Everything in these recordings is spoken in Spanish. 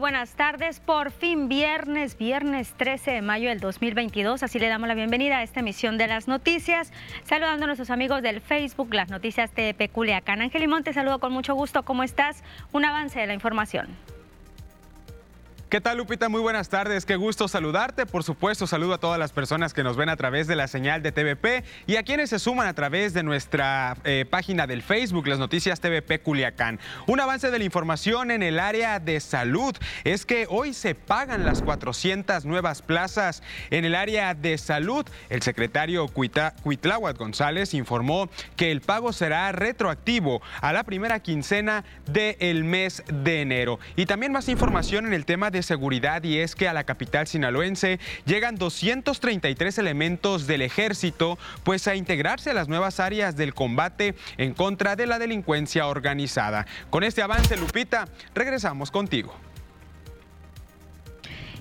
buenas tardes. Por fin viernes, viernes 13 de mayo del 2022. Así le damos la bienvenida a esta emisión de las noticias. Saludando a nuestros amigos del Facebook, las noticias de Culiacán. Ángel Limón, te saludo con mucho gusto. ¿Cómo estás? Un avance de la información. ¿Qué tal, Lupita? Muy buenas tardes. Qué gusto saludarte. Por supuesto, saludo a todas las personas que nos ven a través de la señal de TVP y a quienes se suman a través de nuestra eh, página del Facebook, las noticias TVP Culiacán. Un avance de la información en el área de salud es que hoy se pagan las 400 nuevas plazas en el área de salud. El secretario Cuitláhuac González informó que el pago será retroactivo a la primera quincena del mes de enero. Y también más información en el tema de seguridad y es que a la capital sinaloense llegan 233 elementos del ejército pues a integrarse a las nuevas áreas del combate en contra de la delincuencia organizada. Con este avance, Lupita, regresamos contigo.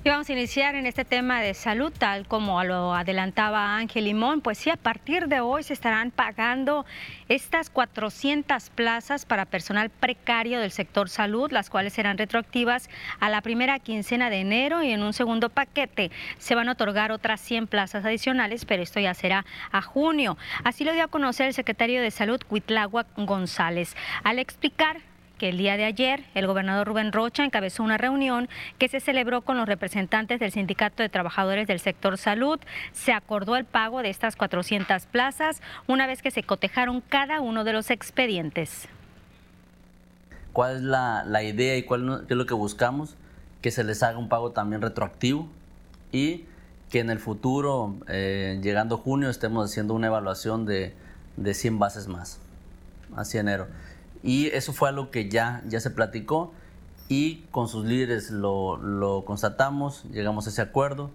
Y vamos a iniciar en este tema de salud, tal como lo adelantaba Ángel Limón. Pues sí, a partir de hoy se estarán pagando estas 400 plazas para personal precario del sector salud, las cuales serán retroactivas a la primera quincena de enero y en un segundo paquete se van a otorgar otras 100 plazas adicionales, pero esto ya será a junio. Así lo dio a conocer el secretario de Salud, Cuitlagua González, al explicar que el día de ayer el gobernador Rubén Rocha encabezó una reunión que se celebró con los representantes del Sindicato de Trabajadores del Sector Salud. Se acordó el pago de estas 400 plazas una vez que se cotejaron cada uno de los expedientes. ¿Cuál es la, idea y cuál es lo que buscamos? Que se les haga un pago también retroactivo y que en el futuro, eh, llegando junio, estemos haciendo una evaluación de, de 100 bases más, hacia enero. Y eso fue algo que ya, ya se platicó y con sus líderes lo, lo constatamos, llegamos a ese acuerdo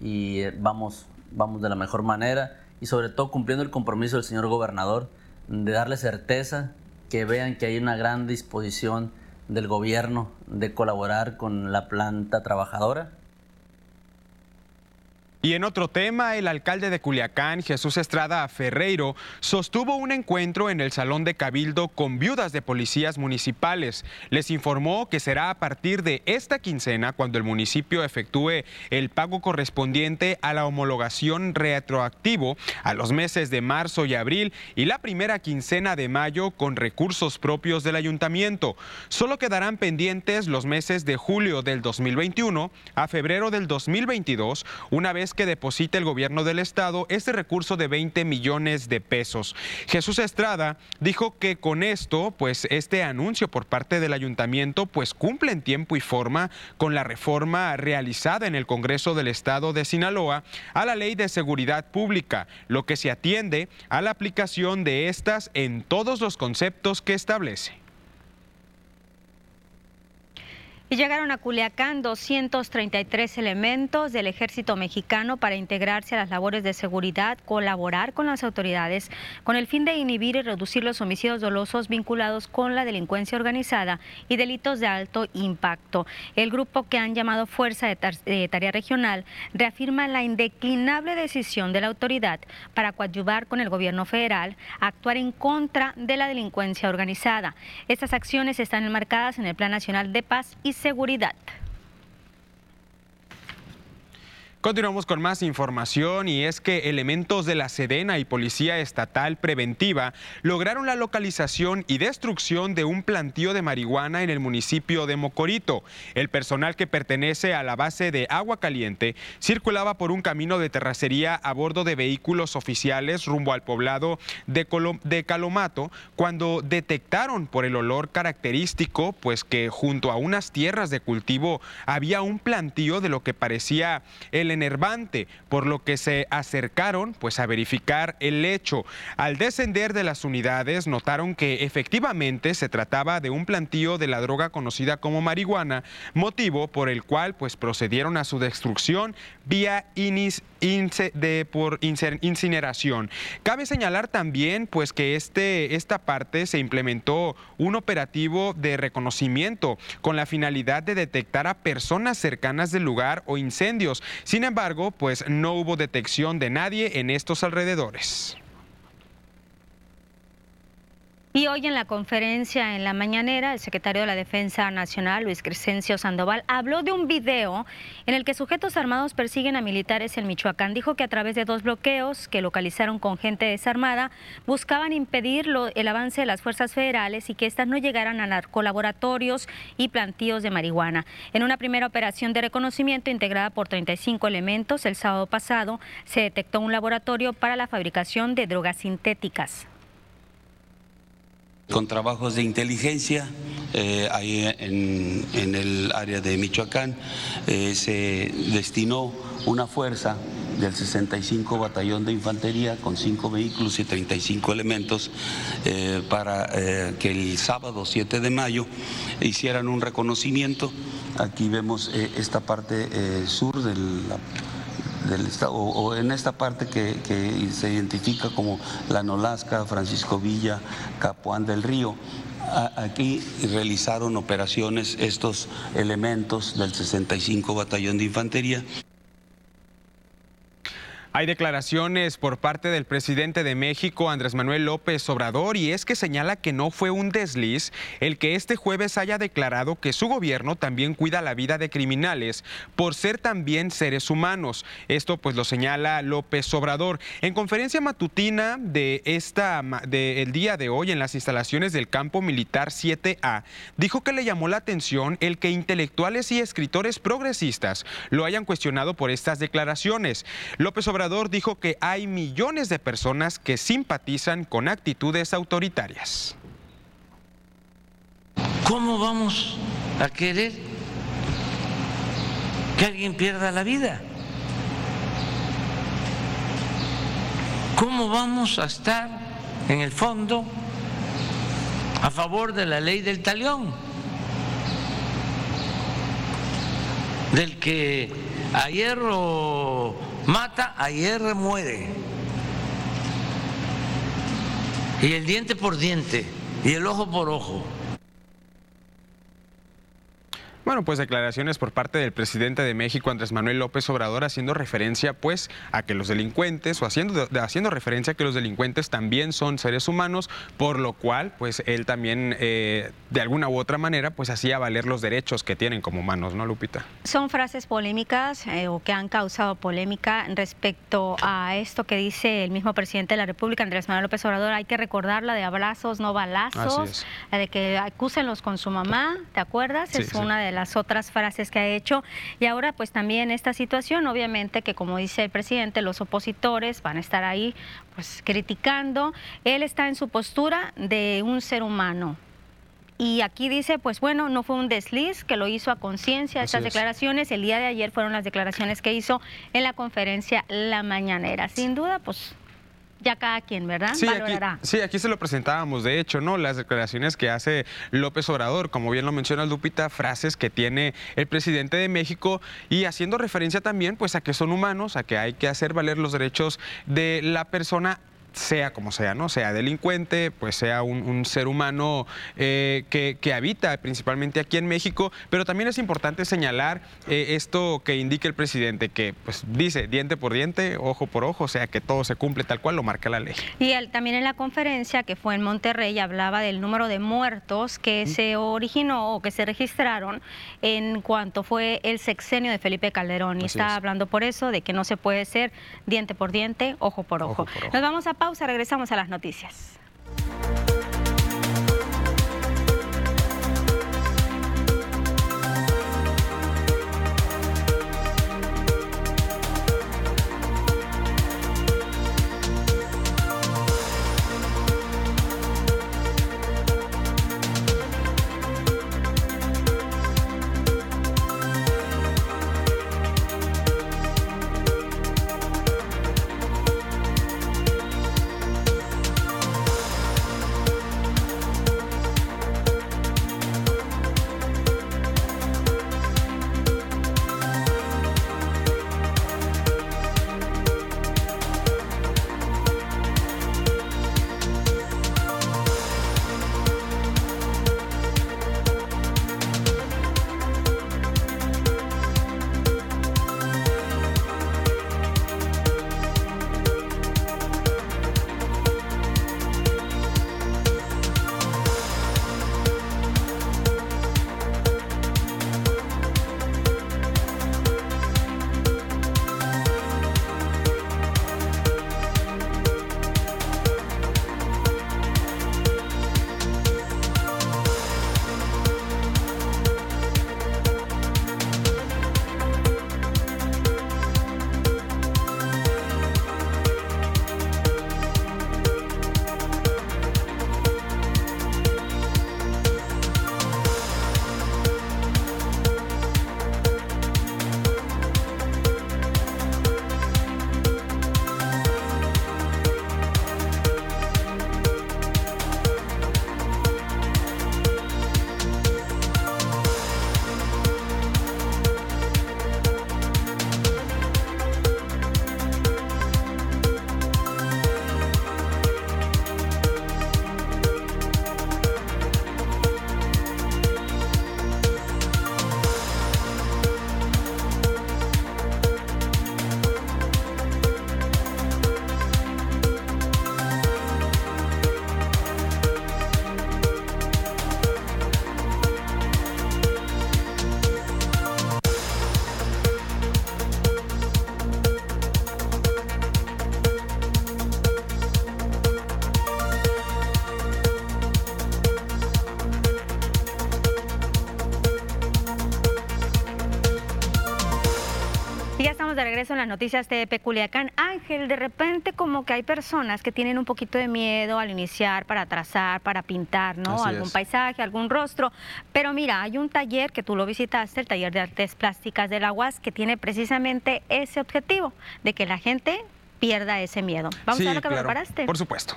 y eh, vamos, vamos de la mejor manera y sobre todo cumpliendo el compromiso del señor gobernador de darle certeza, que vean que hay una gran disposición del gobierno de colaborar con la planta trabajadora y en otro tema, el alcalde de Culiacán, Jesús Estrada Ferreiro, sostuvo un encuentro en el Salón de Cabildo con viudas de policías municipales. Les informó que será a partir de esta quincena cuando el municipio efectúe el pago correspondiente a la homologación retroactivo a los meses de marzo y abril y la primera quincena de mayo con recursos propios del ayuntamiento. Solo quedarán pendientes los meses de julio del 2021 a febrero del 2022, una vez que deposite el gobierno del estado este recurso de 20 millones de pesos. Jesús Estrada dijo que con esto, pues este anuncio por parte del ayuntamiento, pues cumple en tiempo y forma con la reforma realizada en el Congreso del Estado de Sinaloa a la Ley de Seguridad Pública, lo que se atiende a la aplicación de estas en todos los conceptos que establece. Y llegaron a Culiacán 233 elementos del ejército mexicano para integrarse a las labores de seguridad, colaborar con las autoridades con el fin de inhibir y reducir los homicidios dolosos vinculados con la delincuencia organizada y delitos de alto impacto. El grupo que han llamado Fuerza de, Tarea Regional reafirma la indeclinable decisión de la autoridad para coadyuvar con el gobierno federal a actuar en contra de la delincuencia organizada. Estas acciones están enmarcadas en el Plan Nacional de Paz y seguridad. Continuamos con más información y es que elementos de la Sedena y Policía Estatal Preventiva lograron la localización y destrucción de un plantío de marihuana en el municipio de Mocorito. El personal que pertenece a la base de Agua Caliente circulaba por un camino de terracería a bordo de vehículos oficiales rumbo al poblado de, de Calomato cuando detectaron por el olor característico pues que junto a unas tierras de cultivo había un plantío de lo que parecía el enervante, por lo que se acercaron pues a verificar el hecho. Al descender de las unidades notaron que efectivamente se trataba de un plantío de la droga conocida como marihuana, motivo por el cual pues procedieron a su destrucción vía inis, de, por incineración. Cabe señalar también pues que este, esta parte se implementó un operativo de reconocimiento con la finalidad de detectar a personas cercanas del lugar o incendios. Sin embargo, pues no hubo detección de nadie en estos alrededores. Y hoy en la conferencia en la mañanera, el secretario de la Defensa Nacional, Luis Crescencio Sandoval, habló de un video en el que sujetos armados persiguen a militares en Michoacán. Dijo que a través de dos bloqueos que localizaron con gente desarmada, buscaban impedir el avance de las fuerzas federales y que éstas no llegaran a narcolaboratorios y plantíos de marihuana. En una primera operación de reconocimiento integrada por 35 elementos, el sábado pasado se detectó un laboratorio para la fabricación de drogas sintéticas con trabajos de inteligencia eh, ahí en, el área de Michoacán eh, se destinó una fuerza del 65 Batallón de Infantería con cinco vehículos y 35 elementos eh, para que el sábado 7 de mayo hicieran un reconocimiento. Aquí vemos esta parte sur de la del estado, o, en esta parte que, se identifica como la Nolasca, Francisco Villa, Capuán del Río. Aquí realizaron operaciones estos elementos del 65 Batallón de Infantería. Hay declaraciones por parte del presidente de México, Andrés Manuel López Obrador, y es que señala que no fue un desliz el que este jueves haya declarado que su gobierno también cuida la vida de criminales por ser también seres humanos. Esto pues lo señala López Obrador. En conferencia matutina de esta del día de hoy en las instalaciones del campo militar 7A, dijo que le llamó la atención el que intelectuales y escritores progresistas lo hayan cuestionado por estas declaraciones. López Obrador dijo que hay millones de personas que simpatizan con actitudes autoritarias. ¿Cómo vamos a querer que alguien pierda la vida? ¿Cómo vamos a estar en el fondo a favor de la ley del talión? Del que a hierro mata, ayer muere. Y el diente por diente y el ojo por ojo. Bueno, pues declaraciones por parte del presidente de México, Andrés Manuel López Obrador, haciendo referencia pues a que los delincuentes, o haciendo, haciendo referencia a que los delincuentes también son seres humanos, por lo cual pues él también eh, de alguna u otra manera pues hacía valer los derechos que tienen como humanos, ¿no, Lupita? Son frases polémicas eh, o que han causado polémica respecto a esto que dice el mismo presidente de la República, Andrés Manuel López Obrador, hay que recordarla de abrazos, no balazos, la de que acúsenlos con su mamá, ¿te acuerdas? es una de las las otras frases que ha hecho. Y ahora pues también esta situación, obviamente que como dice el presidente, los opositores van a estar ahí pues criticando. Él está en su postura de un ser humano, y aquí dice, pues bueno, no fue un desliz, que lo hizo a conciencia estas declaraciones. El día de ayer fueron las declaraciones que hizo en la conferencia La Mañanera. Sin duda, pues ya cada quien, ¿verdad? Sí, Valorará. sí, aquí se lo presentábamos, de hecho, ¿no? Las declaraciones que hace López Obrador, como bien lo menciona Lupita, frases que tiene el presidente de México y haciendo referencia también pues a que son humanos, a que hay que hacer valer los derechos de la persona sea como sea, ¿no? Sea delincuente, pues sea un, ser humano eh, que, habita principalmente aquí en México, pero también es importante señalar eh, esto que indica el presidente, que pues dice diente por diente, ojo por ojo, o sea que todo se cumple tal cual lo marca la ley. Y él, también en la conferencia que fue en Monterrey hablaba del número de muertos que se originó o que se registraron en cuanto fue el sexenio de Felipe Calderón. Y está hablando por eso de que no se puede ser diente por diente, ojo por ojo. Nos vamos a pausa, regresamos a las noticias. Las noticias de Peculiacán. Ángel, de repente como que hay personas que tienen un poquito de miedo al iniciar para trazar, para pintar, ¿no? algún paisaje, algún rostro. Pero mira, hay un taller que tú lo visitaste, el taller de artes plásticas de la UAS, que tiene precisamente ese objetivo, de que la gente pierda ese miedo. Vamos a ver lo que preparaste. Por supuesto.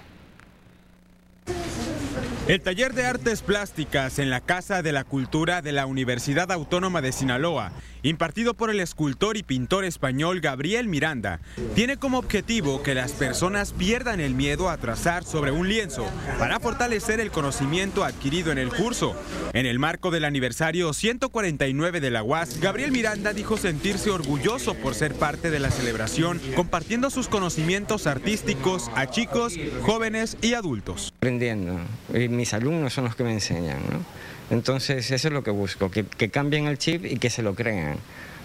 El taller de artes plásticas en la Casa de la Cultura de la Universidad Autónoma de Sinaloa, impartido por el escultor y pintor español Gabriel Miranda, tiene como objetivo que las personas pierdan el miedo a trazar sobre un lienzo para fortalecer el conocimiento adquirido en el curso. En el marco del aniversario 149 de la UAS, Gabriel Miranda dijo sentirse orgulloso por ser parte de la celebración, compartiendo sus conocimientos artísticos a chicos, jóvenes y adultos. Aprendiendo mis alumnos son los que me enseñan. Entonces eso es lo que busco, que, cambien el chip y que se lo crean.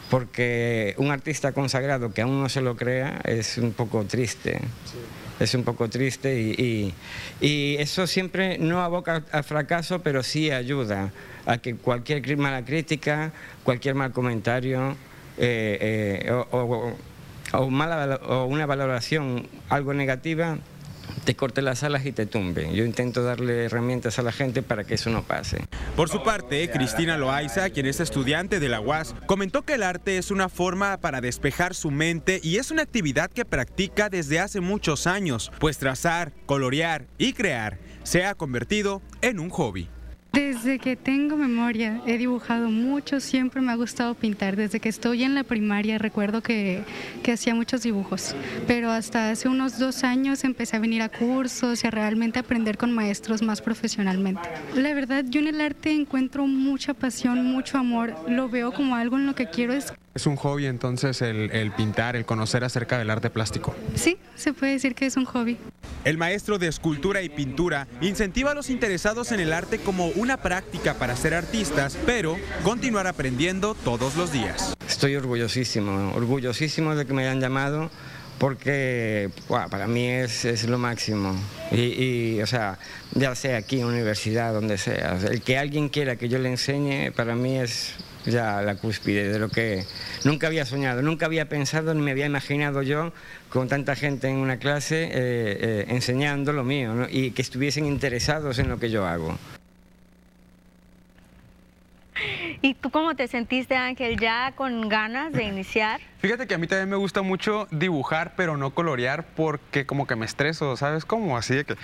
Porque un artista consagrado que aún no se lo crea es un poco triste. Es un poco triste y, eso siempre no aboca al fracaso, pero sí ayuda a que cualquier mala crítica, cualquier mal comentario eh, eh, o, mala, o una valoración algo negativa te corte las alas y te tumbe. Yo intento darle herramientas a la gente para que eso no pase. Por su parte, Cristina Loaiza, quien es estudiante de la UAS, comentó que el arte es una forma para despejar su mente y es una actividad que practica desde hace muchos años, pues trazar, colorear y crear se ha convertido en un hobby. Desde que tengo memoria he dibujado mucho, siempre me ha gustado pintar. Desde que estoy en la primaria recuerdo que, que, hacía muchos dibujos, pero hasta hace unos dos años empecé a venir a cursos y a realmente aprender con maestros más profesionalmente. La verdad, yo en el arte encuentro mucha pasión, mucho amor, lo veo como algo en lo que quiero es ¿Es un hobby entonces el, pintar, el conocer acerca del arte plástico? Sí, se puede decir que es un hobby. El maestro de escultura y pintura incentiva a los interesados en el arte como una práctica para ser artistas, pero continuar aprendiendo todos los días. Estoy orgullosísimo, orgullosísimo de que me hayan llamado porque para mí es, es lo máximo. Y, o sea, ya sea aquí en universidad, donde sea, el que alguien quiera que yo le enseñe, para mí es ya la cúspide de lo que nunca había soñado, nunca había pensado ni me había imaginado yo con tanta gente en una clase eh, eh, enseñando lo mío y que estuviesen interesados en lo que yo hago. ¿Y tú cómo te sentiste, Ángel, ya con ganas de iniciar? Fíjate que a mí también me gusta mucho dibujar, pero no colorear porque como que me estreso, ¿sabes cómo? Así de que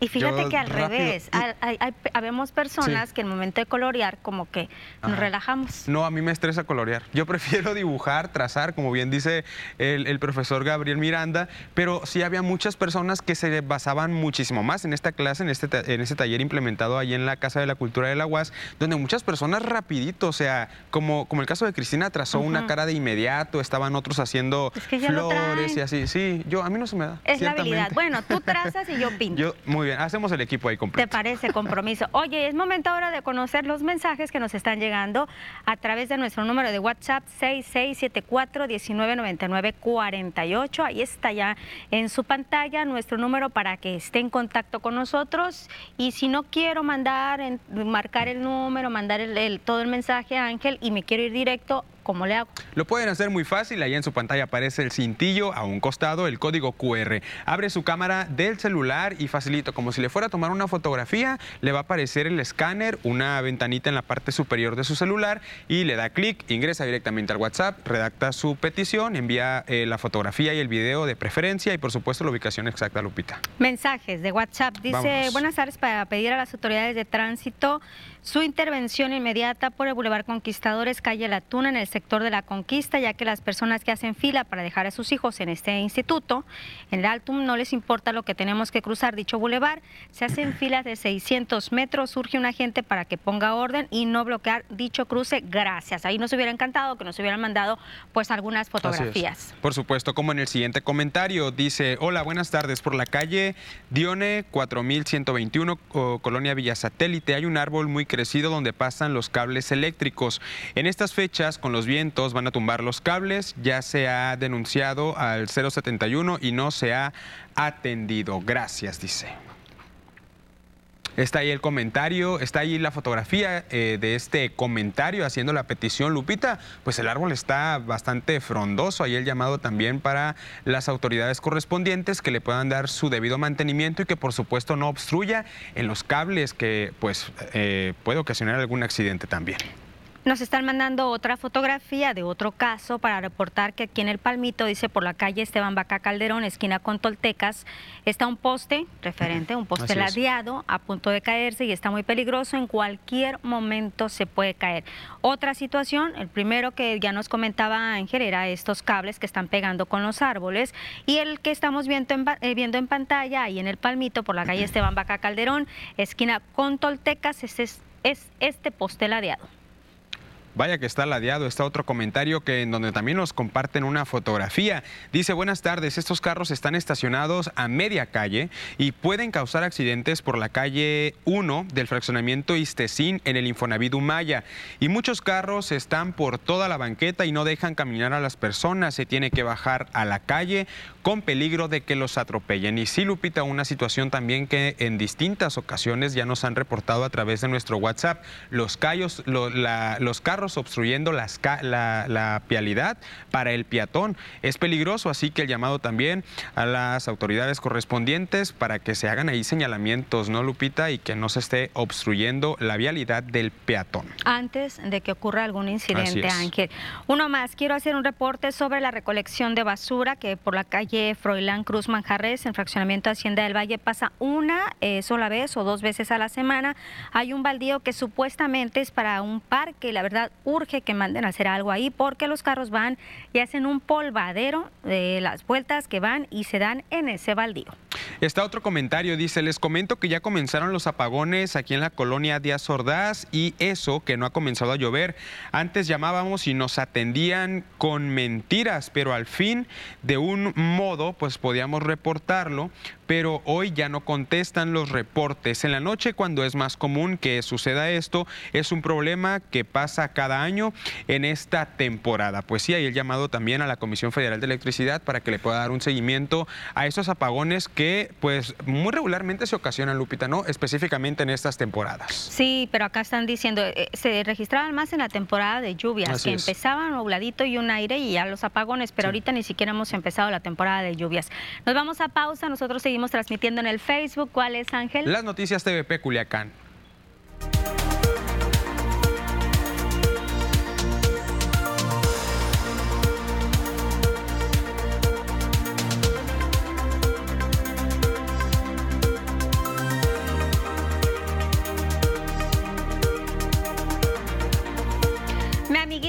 y fíjate que al revés, hay, habemos personas que en el momento de colorear como que nos relajamos. No, a mí me estresa colorear. Yo prefiero dibujar, trazar, como bien dice el, profesor Gabriel Miranda, pero sí había muchas personas que se basaban muchísimo más en esta clase, en este, en este taller implementado ahí en la Casa de la Cultura de la UAS, donde muchas personas rapidito, o sea, como, como el caso de Cristina, trazó una cara de inmediato, estaban otros haciendo flores y así. Sí, yo, a mí no se me da. Es la habilidad. Bueno, tú trazas y yo pinto. Yo, muy bien hacemos el equipo ahí completo. ¿Te parece compromiso? Oye, es momento ahora de conocer los mensajes que nos están llegando a través de nuestro número de WhatsApp 6674-1999-48. Ahí está ya en su pantalla nuestro número para que esté en contacto con nosotros. Y si no quiero mandar, marcar el número, mandar el, todo el mensaje a Ángel y me quiero ir directo, ¿Cómo le hago? Lo pueden hacer muy fácil, ahí en su pantalla aparece el cintillo, a un costado el código QR. Abre su cámara del celular y facilito, como si le fuera a tomar una fotografía, le va a aparecer el escáner, una ventanita en la parte superior de su celular y le da clic, ingresa directamente al WhatsApp, redacta su petición, envía eh, la fotografía y el video de preferencia y por supuesto la ubicación exacta, Lupita. Mensajes de WhatsApp. Dice, buenas tardes para pedir a las autoridades de tránsito su intervención inmediata por el Boulevard Conquistadores, calle La Tuna, en el sector de la Conquista, ya que las personas que hacen fila para dejar a sus hijos en este instituto, en el Altum, no les importa lo que tenemos que cruzar dicho boulevard, se hacen filas de 600 metros, surge un agente para que ponga orden y no bloquear dicho cruce, gracias. Ahí nos hubiera encantado que nos hubieran mandado pues algunas fotografías. Por supuesto, como en el siguiente comentario, dice, hola, buenas tardes, por la calle Dione 4121, Colonia Villa Satélite, hay un árbol muy crecido donde pasan los cables eléctricos. En estas fechas, con los vientos, van a tumbar los cables. Ya se ha denunciado al 071 y no se ha atendido. Gracias, dice. Está ahí el comentario, está ahí la fotografía eh, de este comentario haciendo la petición. Lupita, pues el árbol está bastante frondoso. Ahí el llamado también para las autoridades correspondientes que le puedan dar su debido mantenimiento y que por supuesto no obstruya en los cables que pues eh, puede ocasionar algún accidente también. Nos están mandando otra fotografía de otro caso para reportar que aquí en el Palmito, dice por la calle Esteban Baca Calderón, esquina con Toltecas, está un poste referente, un poste ladeado a punto de caerse y está muy peligroso. En cualquier momento se puede caer. Otra situación, el primero que ya nos comentaba Ángel era estos cables que están pegando con los árboles y el que estamos viendo en, eh, viendo en pantalla ahí en el Palmito por la calle Esteban Baca Calderón, esquina con Toltecas, es, es este poste ladeado. Vaya que está ladeado, está otro comentario que en donde también nos comparten una fotografía. Dice, buenas tardes, estos carros están estacionados a media calle y pueden causar accidentes por la calle 1 del fraccionamiento Istecín en el Infonavit Humaya. Y muchos carros están por toda la banqueta y no dejan caminar a las personas. Se tiene que bajar a la calle con peligro de que los atropellen. Y sí, Lupita, una situación también que en distintas ocasiones ya nos han reportado a través de nuestro WhatsApp. Los, callos, los carros obstruyendo las, la, la pialidad para el peatón. Es peligroso, así que el llamado también a las autoridades correspondientes para que se hagan ahí señalamientos, ¿no, Lupita? Y que no se esté obstruyendo la vialidad del peatón. Antes de que ocurra algún incidente, Ángel. Uno más, quiero hacer un reporte sobre la recolección de basura que por la calle Froilán Cruz Manjarres, en fraccionamiento Hacienda del Valle, pasa una eh, sola vez o dos veces a la semana. Hay un baldío que supuestamente es para un parque, la verdad urge que manden a hacer algo ahí porque los carros van y hacen un polvadero de las vueltas que van y se dan en ese baldío. Está otro comentario, dice, les comento que ya comenzaron los apagones aquí en la colonia Díaz Ordaz y eso que no ha comenzado a llover. Antes llamábamos y nos atendían con mentiras, pero al fin de un modo pues podíamos reportarlo, pero hoy ya no contestan los reportes. En la noche cuando es más común que suceda esto, es un problema que pasa cada año en esta temporada. Pues sí, hay el llamado también a la Comisión Federal de Electricidad para que le pueda dar un seguimiento a esos apagones que pues muy regularmente se ocasionan, Lupita, ¿no? Específicamente en estas temporadas. Sí, pero acá están diciendo, eh, se registraban más en la temporada de lluvias, que empezaban nubladito y un aire y ya los apagones, pero ahorita ni siquiera hemos empezado la temporada de lluvias. Nos vamos a pausa, nosotros seguimos transmitiendo en el Facebook. ¿Cuál es, Ángel? Las noticias TVP Culiacán.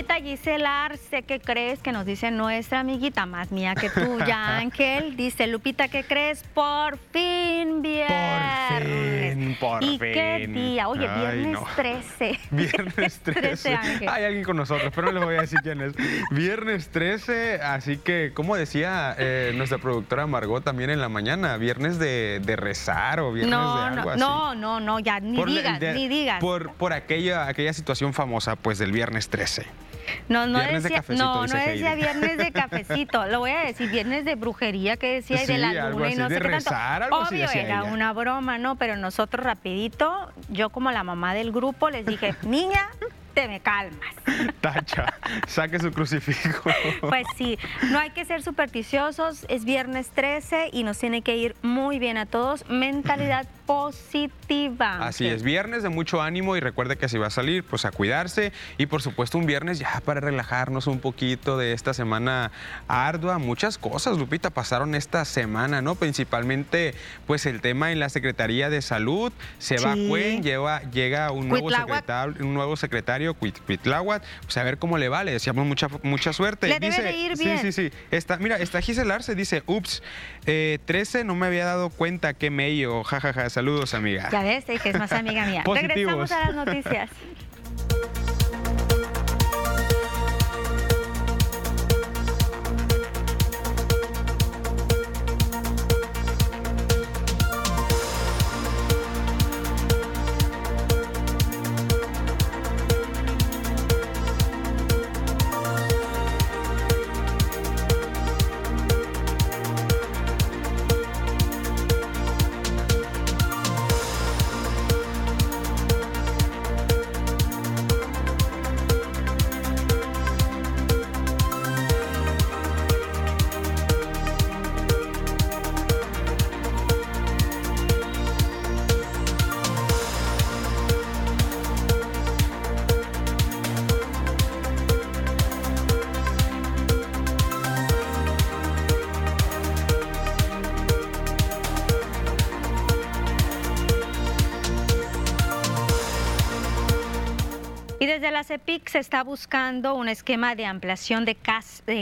Gisela Arce, ¿qué crees? Que nos dice nuestra amiguita, más mía que tuya, Ángel. Dice, Lupita, ¿qué crees? Por fin viernes. Por fin, por ¿Y qué día? Oye, viernes 13. Viernes 13. Hay alguien con nosotros, pero no les voy a decir quién es. Viernes 13, así que, como decía eh, nuestra productora Margot también en la mañana, viernes de, rezar o viernes de algo no, así. No, no, no, ya, ni digas, ni digas. Por, por aquella, aquella situación famosa, pues, del viernes 13. No, no decía, no, no decía viernes de cafecito, lo voy a decir, viernes de brujería que decía y de la luna y no sé qué tanto. Obvio, era una broma, ¿no? Pero nosotros rapidito, yo como la mamá del grupo les dije, niña, te me calmas. Tacha, saque su crucifijo. Pues sí, no hay que ser supersticiosos, es viernes 13 y nos tiene que ir muy bien a todos. Mentalidad positiva. Así es, viernes de mucho ánimo y recuerde que si va a salir, pues a cuidarse y por supuesto un viernes ya para relajarnos un poquito de esta semana ardua. Muchas cosas, Lupita, pasaron esta semana, ¿no? Principalmente pues el tema en la Secretaría de Salud, se va Cuen, lleva, llega un nuevo, secretario, un nuevo secretario, Cuitláhuac, pues a ver cómo le va, le deseamos mucha, mucha suerte. Le dice, debe de ir bien. Sí, sí, sí. Está, mira, está Gisela se dice, ups, 13 eh, no me había dado cuenta que medio, jajaja, Saludos, amiga. Ya ves, que es más amiga mía. Regresamos a las noticias. la CEPIC se está buscando un esquema de ampliación de,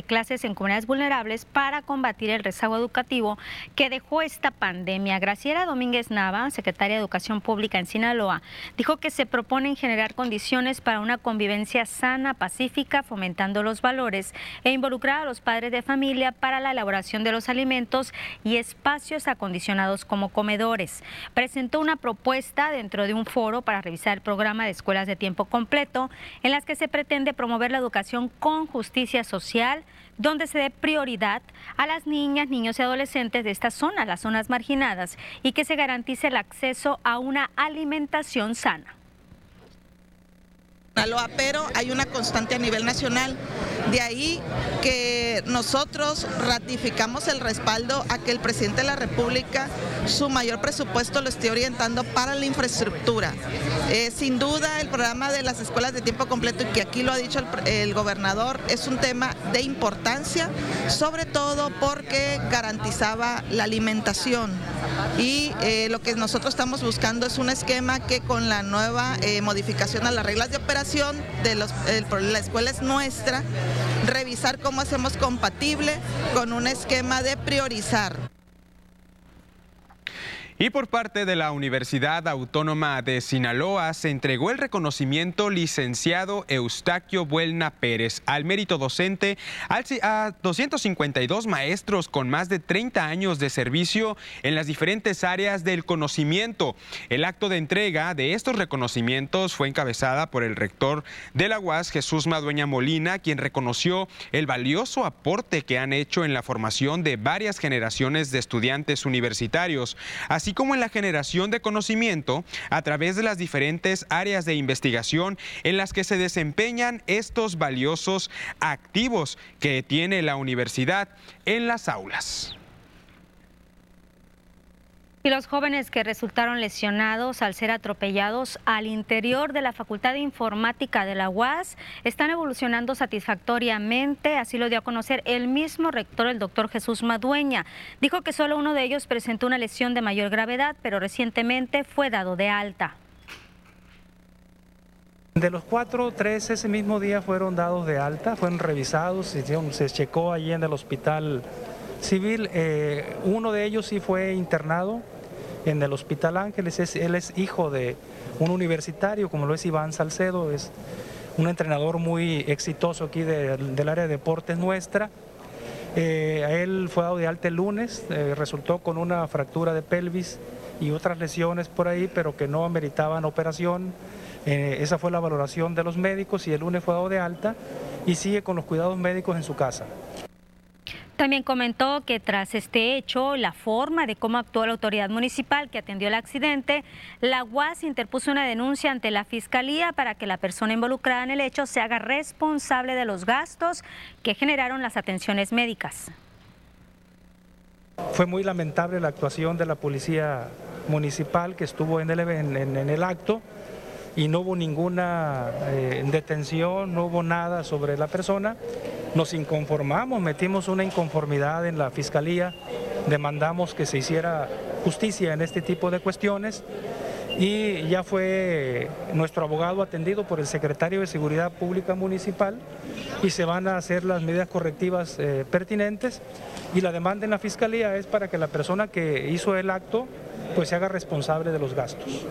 clases en comunidades vulnerables para combatir el rezago educativo que dejó esta pandemia. Graciela Domínguez Nava, secretaria de Educación Pública en Sinaloa, dijo que se proponen generar condiciones para una convivencia sana, pacífica, fomentando los valores e involucrar a los padres de familia para la elaboración de los alimentos y espacios acondicionados como comedores. Presentó una propuesta dentro de un foro para revisar el programa de escuelas de tiempo completo en las que se pretende promover la educación con justicia social, donde se dé prioridad a las niñas, niños y adolescentes de esta zona, las zonas marginadas, y que se garantice el acceso a una alimentación sana pero hay una constante a nivel nacional. De ahí que nosotros ratificamos el respaldo a que el presidente de la República su mayor presupuesto lo esté orientando para la infraestructura. Eh, sin duda el programa de las escuelas de tiempo completo, y que aquí lo ha dicho el, gobernador, es un tema de importancia, sobre todo porque garantizaba la alimentación. Y eh, lo que nosotros estamos buscando es un esquema que con la nueva eh, modificación a las reglas de operación de los, la escuela es nuestra, revisar cómo hacemos compatible con un esquema de priorizar. Y por parte de la Universidad Autónoma de Sinaloa se entregó el reconocimiento licenciado Eustaquio Buelna Pérez al mérito docente a 252 maestros con más de 30 años de servicio en las diferentes áreas del conocimiento. El acto de entrega de estos reconocimientos fue encabezada por el rector de la UAS, Jesús Madueña Molina, quien reconoció el valioso aporte que han hecho en la formación de varias generaciones de estudiantes universitarios. Así así como en la generación de conocimiento a través de las diferentes áreas de investigación en las que se desempeñan estos valiosos activos que tiene la universidad en las aulas. Y los jóvenes que resultaron lesionados al ser atropellados al interior de la Facultad de Informática de la UAS están evolucionando satisfactoriamente, así lo dio a conocer el mismo rector, el doctor Jesús Madueña. Dijo que solo uno de ellos presentó una lesión de mayor gravedad, pero recientemente fue dado de alta. De los cuatro, tres ese mismo día fueron dados de alta, fueron revisados, se, checó allí en el hospital civil. Eh, uno de ellos sí fue internado en el Hospital Ángeles. él es hijo de un universitario, como lo es Iván Salcedo, es un entrenador muy exitoso aquí del área de deportes nuestra. Eh, él fue dado de alta el lunes, eh, resultó con una fractura de pelvis y otras lesiones por ahí, pero que no ameritaban operación. esa fue la valoración de los médicos y el lunes fue dado de alta y sigue con los cuidados médicos en su casa. También comentó que tras este hecho, la forma de cómo actuó la autoridad municipal que atendió el accidente, la UAS interpuso una denuncia ante la Fiscalía para que la persona involucrada en el hecho se haga responsable de los gastos que generaron las atenciones médicas. Fue muy lamentable la actuación de la policía municipal que estuvo en el, en el acto y no hubo ninguna eh, detención, no hubo nada sobre la persona. Nos inconformamos, metimos una inconformidad en la fiscalía, demandamos que se hiciera justicia en este tipo de cuestiones y ya fue nuestro abogado atendido por el secretario de Seguridad Pública Municipal y se van a hacer las medidas correctivas eh, pertinentes y la demanda en la fiscalía es para que la persona que hizo el acto pues se haga responsable de los gastos.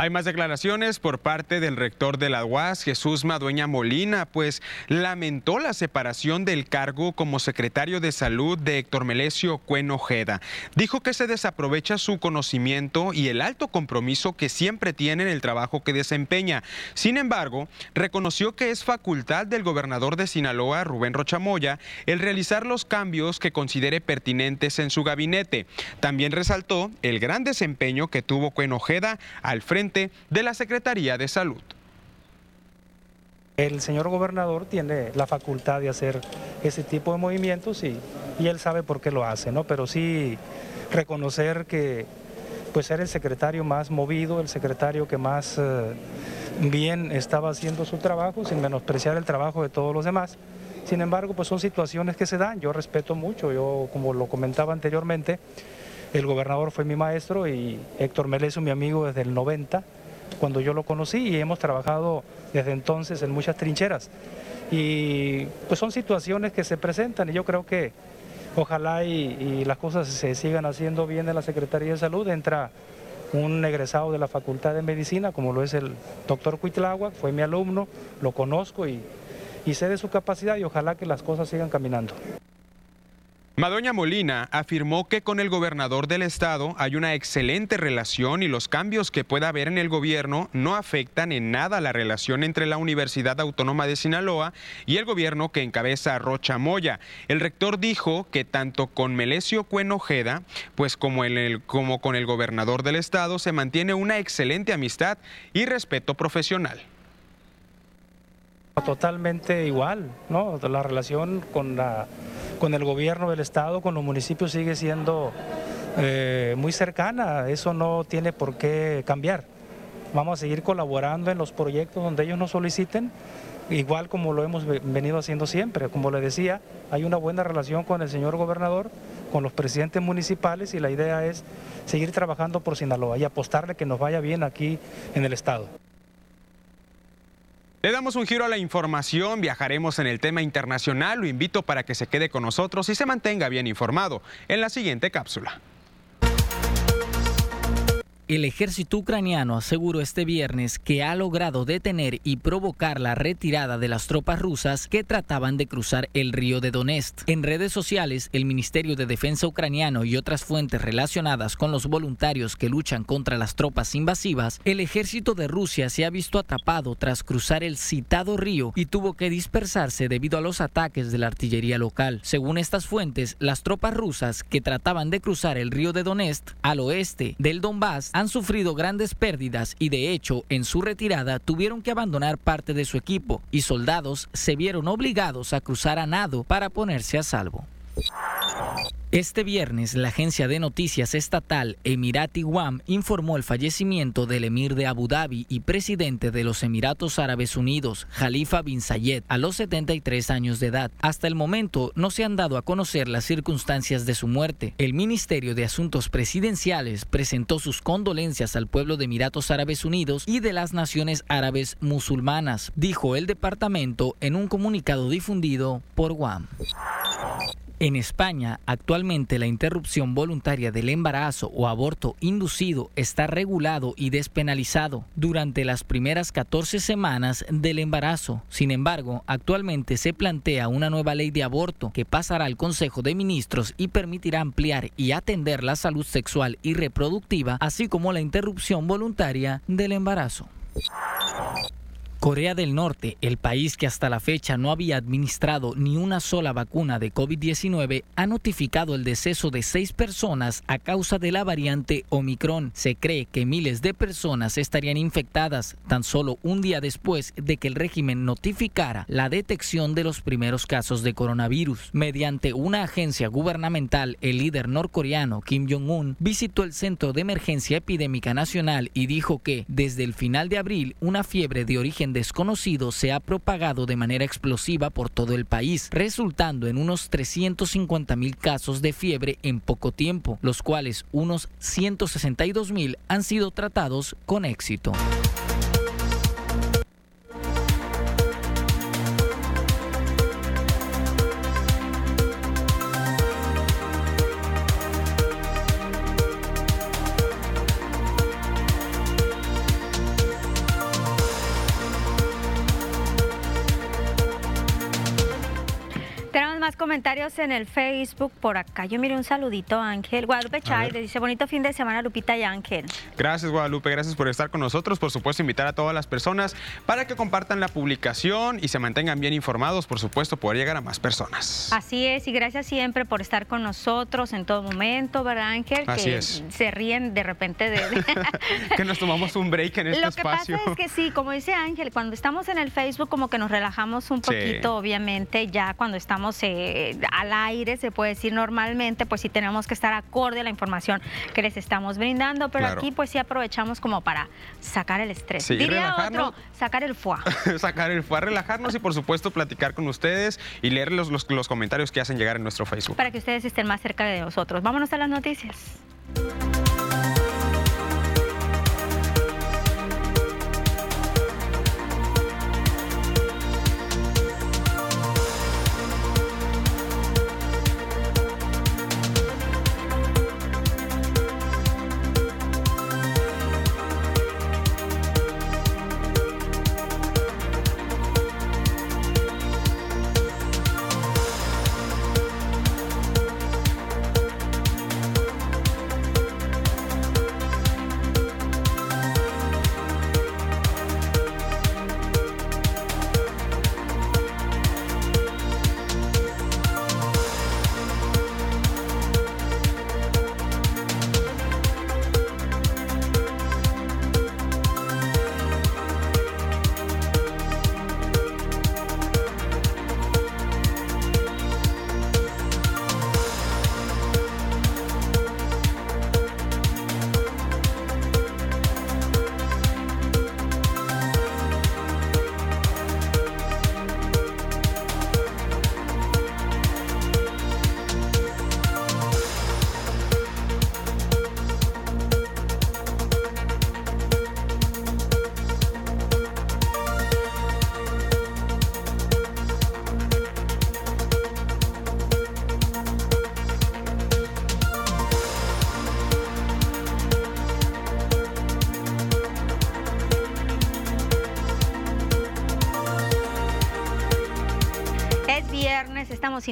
Hay más declaraciones por parte del rector de la UAS, Jesús Madueña Molina, pues lamentó la separación del cargo como secretario de salud de Héctor Melesio Cuenojeda. Dijo que se desaprovecha su conocimiento y el alto compromiso que siempre tiene en el trabajo que desempeña. Sin embargo, reconoció que es facultad del gobernador de Sinaloa, Rubén Rochamoya, el realizar los cambios que considere pertinentes en su gabinete. También resaltó el gran desempeño que tuvo Cuenojeda al frente de la Secretaría de Salud. El señor gobernador tiene la facultad de hacer ese tipo de movimientos y, él sabe por qué lo hace, ¿no? Pero sí reconocer que pues ser el secretario más movido, el secretario que más eh, bien estaba haciendo su trabajo, sin menospreciar el trabajo de todos los demás. Sin embargo, pues son situaciones que se dan, yo respeto mucho, yo como lo comentaba anteriormente, el gobernador fue mi maestro y Héctor Meleso, mi amigo desde el 90. cuando yo lo conocí y hemos trabajado desde entonces en muchas trincheras. Y pues son situaciones que se presentan y yo creo que ojalá y, las cosas se sigan haciendo bien en la Secretaría de Salud. Entra un egresado de la Facultad de Medicina, como lo es el doctor Cuitlagua, fue mi alumno, lo conozco y sé de su capacidad y ojalá que las cosas sigan caminando. Madoña Molina afirmó que con el gobernador del estado hay una excelente relación y los cambios que pueda haber en el gobierno no afectan en nada la relación entre la Universidad Autónoma de Sinaloa y el gobierno que encabeza Rocha Moya. El rector dijo que tanto con Melesio Cuenojeda, pues como, como con el gobernador del estado se mantiene una excelente amistad y respeto profesional. Totalmente igual, ¿no? La relación con la con el gobierno del estado, con los municipios sigue siendo eh, muy cercana, eso no tiene por qué cambiar. Vamos a seguir colaborando en los proyectos donde ellos nos soliciten, igual como lo hemos venido haciendo siempre. Como le decía, hay una buena relación con el señor gobernador, con los presidentes municipales y la idea es seguir trabajando por Sinaloa y apostarle que nos vaya bien aquí en el estado. Le damos un giro a la información, viajaremos en el tema internacional, lo invito para que se quede con nosotros y se mantenga bien informado en la siguiente cápsula. El ejército ucraniano aseguró este viernes que ha logrado detener y provocar la retirada de las tropas rusas que trataban de cruzar el río de Donetsk. En redes sociales, el Ministerio de Defensa ucraniano y otras fuentes relacionadas con los voluntarios que luchan contra las tropas invasivas, el ejército de Rusia se ha visto atrapado tras cruzar el citado río y tuvo que dispersarse debido a los ataques de la artillería local. Según estas fuentes, las tropas rusas que trataban de cruzar el río de Donetsk al oeste del Donbass han sufrido grandes pérdidas y de hecho en su retirada tuvieron que abandonar parte de su equipo y soldados se vieron obligados a cruzar a nado para ponerse a salvo. Este viernes, la agencia de noticias estatal Emirati Guam informó el fallecimiento del emir de Abu Dhabi y presidente de los Emiratos Árabes Unidos, Khalifa bin Zayed, a los 73 años de edad. Hasta el momento no se han dado a conocer las circunstancias de su muerte. El Ministerio de Asuntos Presidenciales presentó sus condolencias al pueblo de Emiratos Árabes Unidos y de las naciones árabes musulmanas, dijo el departamento en un comunicado difundido por Guam. En España, actualmente la interrupción voluntaria del embarazo o aborto inducido está regulado y despenalizado durante las primeras 14 semanas del embarazo. Sin embargo, actualmente se plantea una nueva ley de aborto que pasará al Consejo de Ministros y permitirá ampliar y atender la salud sexual y reproductiva, así como la interrupción voluntaria del embarazo. Corea del Norte, el país que hasta la fecha no había administrado ni una sola vacuna de COVID-19, ha notificado el deceso de seis personas a causa de la variante Omicron. Se cree que miles de personas estarían infectadas tan solo un día después de que el régimen notificara la detección de los primeros casos de coronavirus. Mediante una agencia gubernamental, el líder norcoreano Kim Jong-un visitó el Centro de Emergencia Epidémica Nacional y dijo que desde el final de abril una fiebre de origen desconocido se ha propagado de manera explosiva por todo el país, resultando en unos 350 mil casos de fiebre en poco tiempo, los cuales unos 162 mil han sido tratados con éxito. Comentarios en el Facebook por acá. Yo miré un saludito, Ángel. Guadalupe Chay dice bonito fin de semana, Lupita y Ángel. Gracias, Guadalupe. Gracias por estar con nosotros. Por supuesto, invitar a todas las personas para que compartan la publicación y se mantengan bien informados, por supuesto, poder llegar a más personas. Así es, y gracias siempre por estar con nosotros en todo momento, ¿verdad, Ángel? Así que es. Se ríen de repente de... que nos tomamos un break en este espacio. Lo que pasa es que sí, como dice Ángel, cuando estamos en el Facebook como que nos relajamos un poquito, obviamente, ya cuando estamos... Eh, eh, al aire, se puede decir normalmente, pues sí tenemos que estar acorde a la información que les estamos brindando, pero aquí pues sí aprovechamos como para sacar el estrés. Sí, Diría otro, sacar el foie. sacar el foie, relajarnos y por supuesto platicar con ustedes y leer los, los, los comentarios que hacen llegar en nuestro Facebook. Para que ustedes estén más cerca de nosotros. Vámonos a las noticias.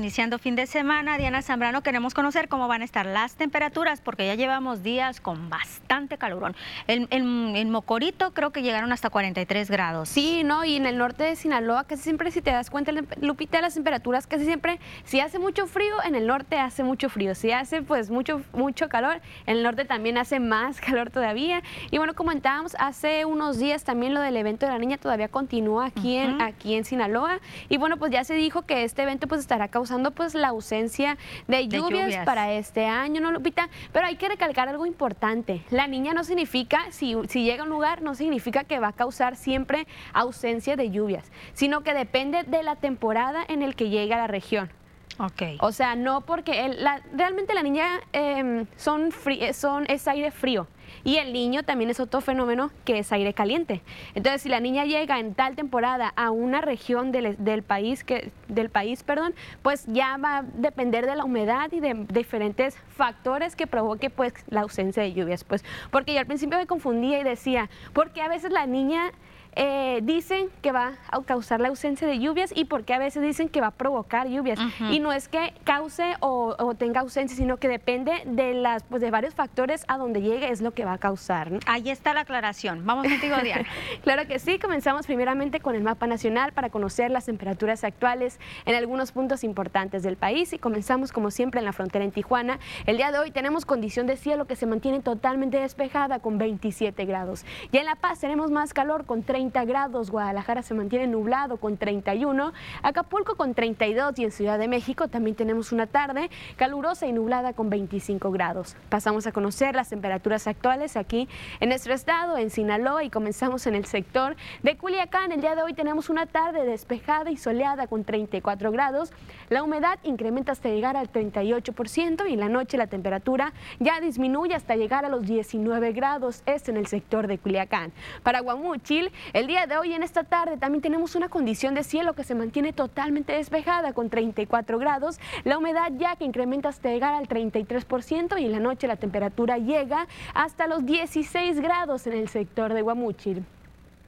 Iniciando fin de semana, Diana Zambrano, queremos conocer cómo van a estar las temperaturas, porque ya llevamos días con bastante calorón. En, Mocorito creo que llegaron hasta 43 grados. Sí, ¿no? Y en el norte de Sinaloa, casi siempre, si te das cuenta, Lupita, las temperaturas casi siempre, si hace mucho frío, en el norte hace mucho frío. Si hace pues mucho, mucho calor, en el norte también hace más calor todavía. Y bueno, comentábamos hace unos días también lo del evento de la niña todavía continúa aquí, en, aquí en Sinaloa. Y bueno, pues ya se dijo que este evento pues estará causando pues la ausencia de lluvias, para este año, ¿no, Lupita? Pero hay que recalcar algo importante. La niña no significa, si, si llega a un lugar, no significa que va a causar siempre ausencia de lluvias, sino que depende de la temporada en el que llega a la región. Okay. O sea, no porque la, realmente la niña em, son, son es aire frío. Y el niño también es otro fenómeno que es aire caliente. Entonces, si la niña llega en tal temporada a una región del, del país, que, del país perdón, pues ya va a depender de la humedad y de, diferentes factores que provoque pues, la ausencia de lluvias. Pues, porque yo al principio me confundía y decía, porque a veces la niña eh, dicen que va a causar la ausencia de lluvias y porque a veces dicen que va a provocar lluvias. Y no es que cause o, tenga ausencia, sino que depende de las pues de varios factores a donde llegue es lo que va a causar. Ahí está la aclaración. Vamos contigo, Diana. claro que sí. Comenzamos primeramente con el mapa nacional para conocer las temperaturas actuales en algunos puntos importantes del país y comenzamos como siempre en la frontera en Tijuana. El día de hoy tenemos condición de cielo que se mantiene totalmente despejada con 27 grados. Y en La Paz tenemos más calor con 30 grados, Guadalajara se mantiene nublado con 31, Acapulco con 32 y en Ciudad de México también tenemos una tarde calurosa y nublada con 25 grados. Pasamos a conocer las temperaturas actuales aquí en nuestro estado, en Sinaloa y comenzamos en el sector de Culiacán. El día de hoy tenemos una tarde despejada y soleada con 34 grados. La humedad incrementa hasta llegar al 38% y en la noche la temperatura ya disminuye hasta llegar a los 19 grados. Esto en el sector de Culiacán. Para Guamúchil, el día de hoy, en esta tarde, también tenemos una condición de cielo que se mantiene totalmente despejada con 34 grados, la humedad ya que incrementa hasta llegar al 33% y en la noche la temperatura llega hasta los 16 grados en el sector de Guamúchil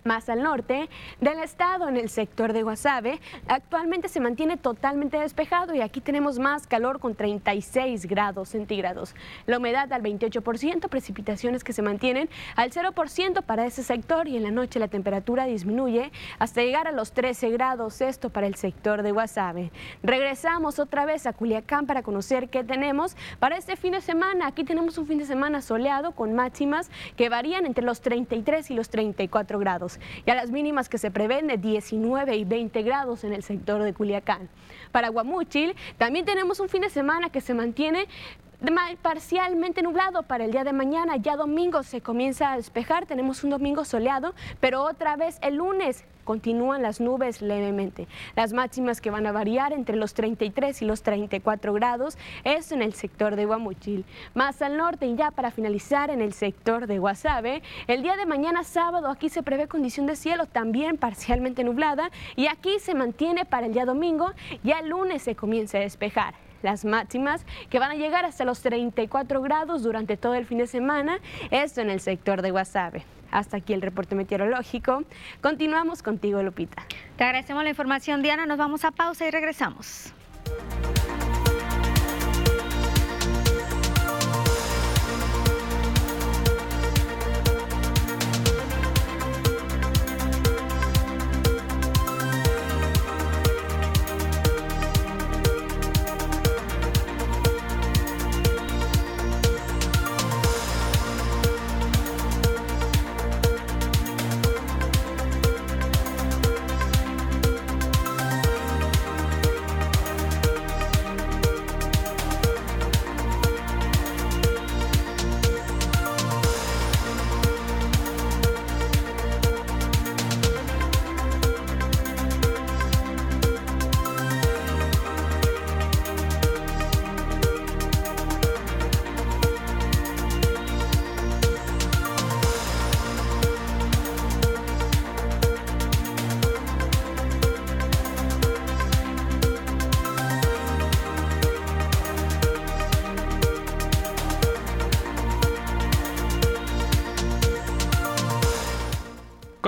más al norte del estado, en el sector de Guasave. Actualmente se mantiene totalmente despejado y aquí tenemos más calor con 36 grados centígrados. La humedad al 28%, precipitaciones que se mantienen al 0% para ese sector y en la noche la temperatura disminuye hasta llegar a los 13 grados, esto para el sector de Guasave. Regresamos otra vez a Culiacán para conocer qué tenemos para este fin de semana. Aquí tenemos un fin de semana soleado con máximas que varían entre los 33 y los 34 grados y a las mínimas que se prevén de 19 y 20 grados en el sector de Culiacán. Para Guamúchil también tenemos un fin de semana que se mantiene parcialmente nublado para el día de mañana. Ya domingo se comienza a despejar, tenemos un domingo soleado, pero otra vez el lunes continúan las nubes levemente. Las máximas que van a variar entre los 33 y los 34 grados es en el sector de Guamuchil. Más al norte y ya para finalizar en el sector de Guasave, el día de mañana sábado aquí se prevé condición de cielo también parcialmente nublada y aquí se mantiene para el día domingo, ya el lunes se comienza a despejar las máximas que van a llegar hasta los 34 grados durante todo el fin de semana, esto en el sector de Guasave. Hasta aquí el reporte meteorológico. Continuamos contigo, Lupita. Te agradecemos la información, Diana. Nos vamos a pausa y regresamos.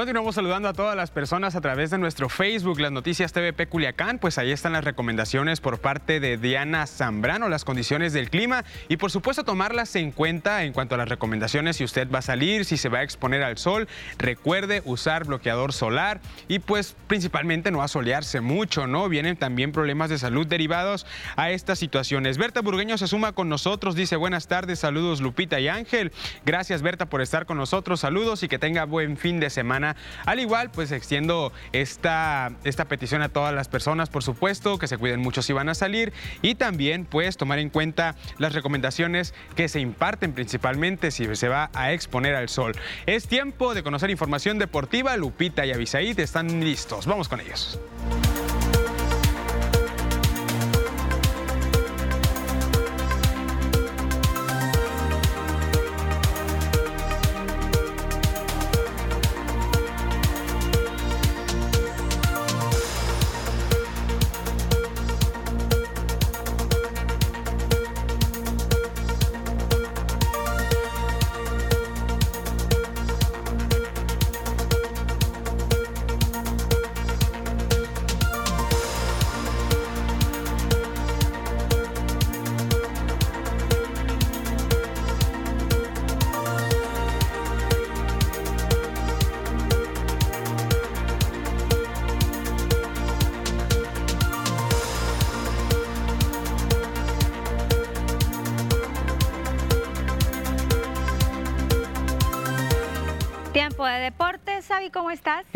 Continuamos saludando a todas las personas a través de nuestro Facebook, las noticias TVP Culiacán. Pues ahí están las recomendaciones por parte de Diana Zambrano, las condiciones del clima y por supuesto tomarlas en cuenta en cuanto a las recomendaciones si usted va a salir, si se va a exponer al sol. Recuerde usar bloqueador solar y pues principalmente no asolearse mucho, ¿no? Vienen también problemas de salud derivados a estas situaciones. Berta Burgueño se suma con nosotros, dice buenas tardes, saludos Lupita y Ángel. Gracias Berta por estar con nosotros, saludos y que tenga buen fin de semana al igual, pues extiendo esta, esta petición a todas las personas, por supuesto, que se cuiden mucho si van a salir y también pues tomar en cuenta las recomendaciones que se imparten principalmente si se va a exponer al sol. Es tiempo de conocer información deportiva. Lupita y Abisaid están listos. Vamos con ellos.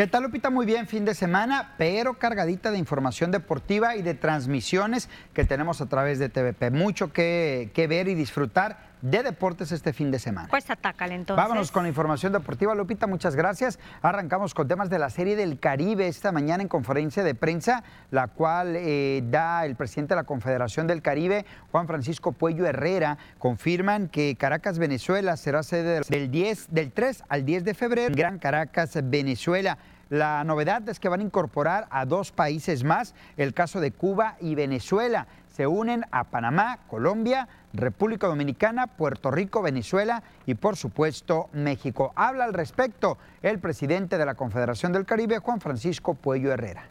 ¿Qué tal, Lupita? Muy bien, fin de semana, pero cargadita de información deportiva y de transmisiones que tenemos a través de TVP. Mucho que, que ver y disfrutar de deportes este fin de semana. Pues atácale entonces. Vámonos con la información deportiva, Lupita, muchas gracias. Arrancamos con temas de la Serie del Caribe esta mañana en conferencia de prensa, la cual eh, da el presidente de la Confederación del Caribe, Juan Francisco Puello Herrera, confirman que Caracas, Venezuela será sede del 10, del 3 al 10 de febrero Gran Caracas, Venezuela. La novedad es que van a incorporar a dos países más, el caso de Cuba y Venezuela. Se unen a Panamá, Colombia, República Dominicana, Puerto Rico, Venezuela y por supuesto México. Habla al respecto el presidente de la Confederación del Caribe, Juan Francisco Puello Herrera.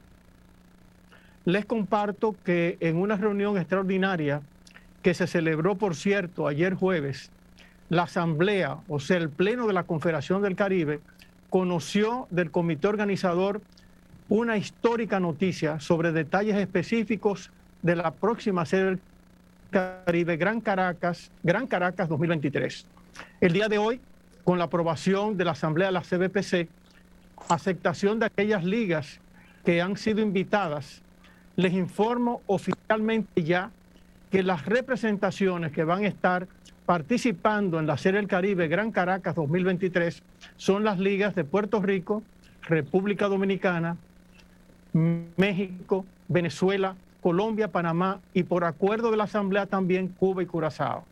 Les comparto que en una reunión extraordinaria que se celebró, por cierto, ayer jueves, la Asamblea, o sea, el Pleno de la Confederación del Caribe, conoció del comité organizador una histórica noticia sobre detalles específicos de la próxima sede del Caribe Gran Caracas, Gran Caracas 2023. El día de hoy, con la aprobación de la Asamblea de la CBPC, aceptación de aquellas ligas que han sido invitadas, les informo oficialmente ya que las representaciones que van a estar participando en la Serie del Caribe Gran Caracas 2023 son las ligas de Puerto Rico, República Dominicana, México, Venezuela, Colombia, Panamá y por acuerdo de la Asamblea también Cuba y Curazao.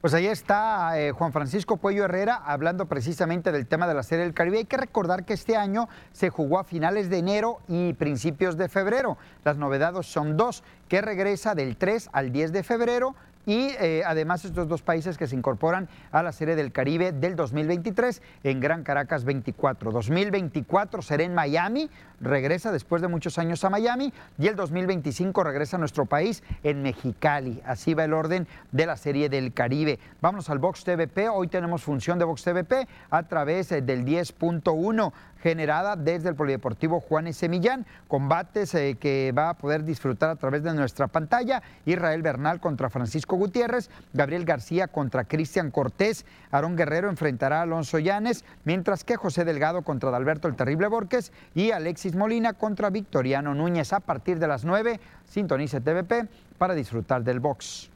Pues ahí está eh, Juan Francisco Puello Herrera hablando precisamente del tema de la Serie del Caribe. Hay que recordar que este año se jugó a finales de enero y principios de febrero. Las novedades son dos, que regresa del 3 al 10 de febrero y eh, además estos dos países que se incorporan a la Serie del Caribe del 2023 en Gran Caracas 24. 2024 será en Miami, regresa después de muchos años a Miami y el 2025 regresa a nuestro país en Mexicali. Así va el orden de la Serie del Caribe. Vamos al Box TVP. Hoy tenemos función de Box TVP a través eh, del 10.1 generada desde el Polideportivo Juanes Semillán. Combates eh, que va a poder disfrutar a través de nuestra pantalla. Israel Bernal contra Francisco Gutiérrez, Gabriel García contra Cristian Cortés, Aarón Guerrero enfrentará a Alonso Llanes, mientras que José Delgado contra Alberto el Terrible Borges y Alexis Molina contra Victoriano Núñez a partir de las 9. Sintonice TVP para disfrutar del box.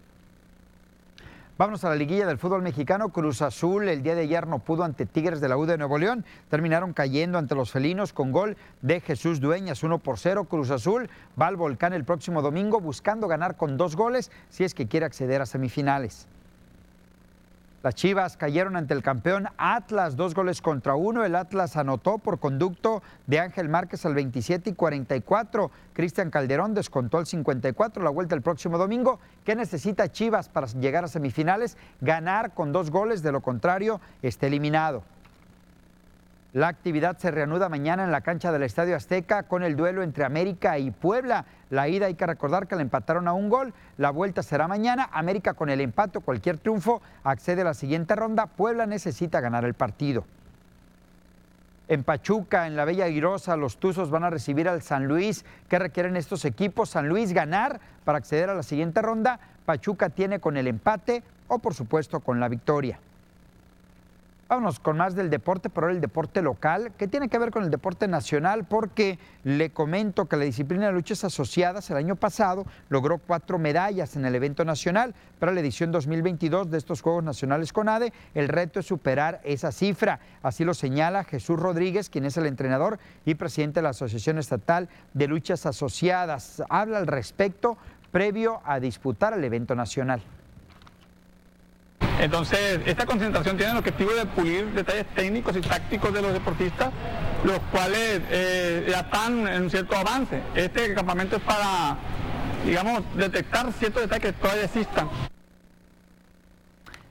Vámonos a la liguilla del fútbol mexicano. Cruz Azul el día de ayer no pudo ante Tigres de la U de Nuevo León. Terminaron cayendo ante los felinos con gol de Jesús Dueñas, 1 por 0. Cruz Azul va al volcán el próximo domingo buscando ganar con dos goles si es que quiere acceder a semifinales. Las Chivas cayeron ante el campeón Atlas, dos goles contra uno. El Atlas anotó por conducto de Ángel Márquez al 27 y 44. Cristian Calderón descontó el 54. La vuelta el próximo domingo. ¿Qué necesita Chivas para llegar a semifinales? Ganar con dos goles, de lo contrario, está eliminado. La actividad se reanuda mañana en la cancha del Estadio Azteca con el duelo entre América y Puebla. La ida hay que recordar que le empataron a un gol. La vuelta será mañana. América con el empate cualquier triunfo accede a la siguiente ronda. Puebla necesita ganar el partido. En Pachuca, en la Bella Irosa, los Tuzos van a recibir al San Luis. ¿Qué requieren estos equipos? San Luis ganar para acceder a la siguiente ronda. Pachuca tiene con el empate o por supuesto con la victoria. Vámonos con más del deporte, pero el deporte local, que tiene que ver con el deporte nacional, porque le comento que la disciplina de luchas asociadas el año pasado logró cuatro medallas en el evento nacional. Para la edición 2022 de estos Juegos Nacionales con ADE, el reto es superar esa cifra. Así lo señala Jesús Rodríguez, quien es el entrenador y presidente de la Asociación Estatal de Luchas Asociadas. Habla al respecto previo a disputar el evento nacional. Entonces, esta concentración tiene el objetivo de pulir detalles técnicos y tácticos de los deportistas, los cuales eh, ya están en cierto avance. Este campamento es para, digamos, detectar ciertos detalles que todavía existan.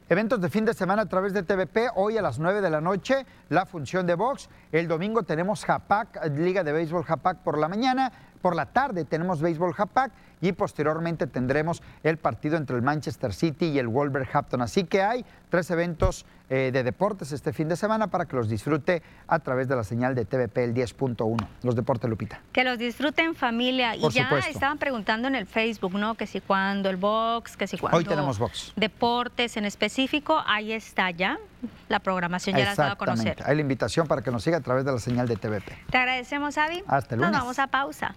Eventos de fin de semana a través de TVP, hoy a las 9 de la noche, la función de box. El domingo tenemos Japac, Liga de Béisbol Japac por la mañana. Por la tarde tenemos Béisbol Japac y posteriormente tendremos el partido entre el Manchester City y el Wolverhampton. Así que hay tres eventos eh, de deportes este fin de semana para que los disfrute a través de la señal de TVP el 10.1, los deportes Lupita. Que los disfruten familia. y ya estaban preguntando en el Facebook, ¿no? Que si cuando el box, que si cuando... Hoy tenemos box. Deportes en específico, ahí está ya. La programación ya la has a conocer. Hay la invitación para que nos siga a través de la señal de TVP. Te agradecemos, Avi. Hasta luego. Nos vamos a pausa.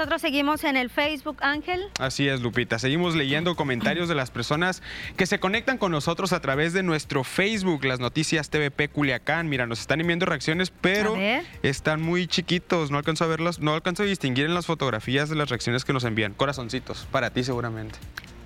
Nosotros seguimos en el Facebook, Ángel. Así es, Lupita. Seguimos leyendo comentarios de las personas que se conectan con nosotros a través de nuestro Facebook, las noticias TVP Culiacán. Mira, nos están enviando reacciones, pero están muy chiquitos. No alcanzo a verlas, no alcanzo a distinguir en las fotografías de las reacciones que nos envían. Corazoncitos, para ti seguramente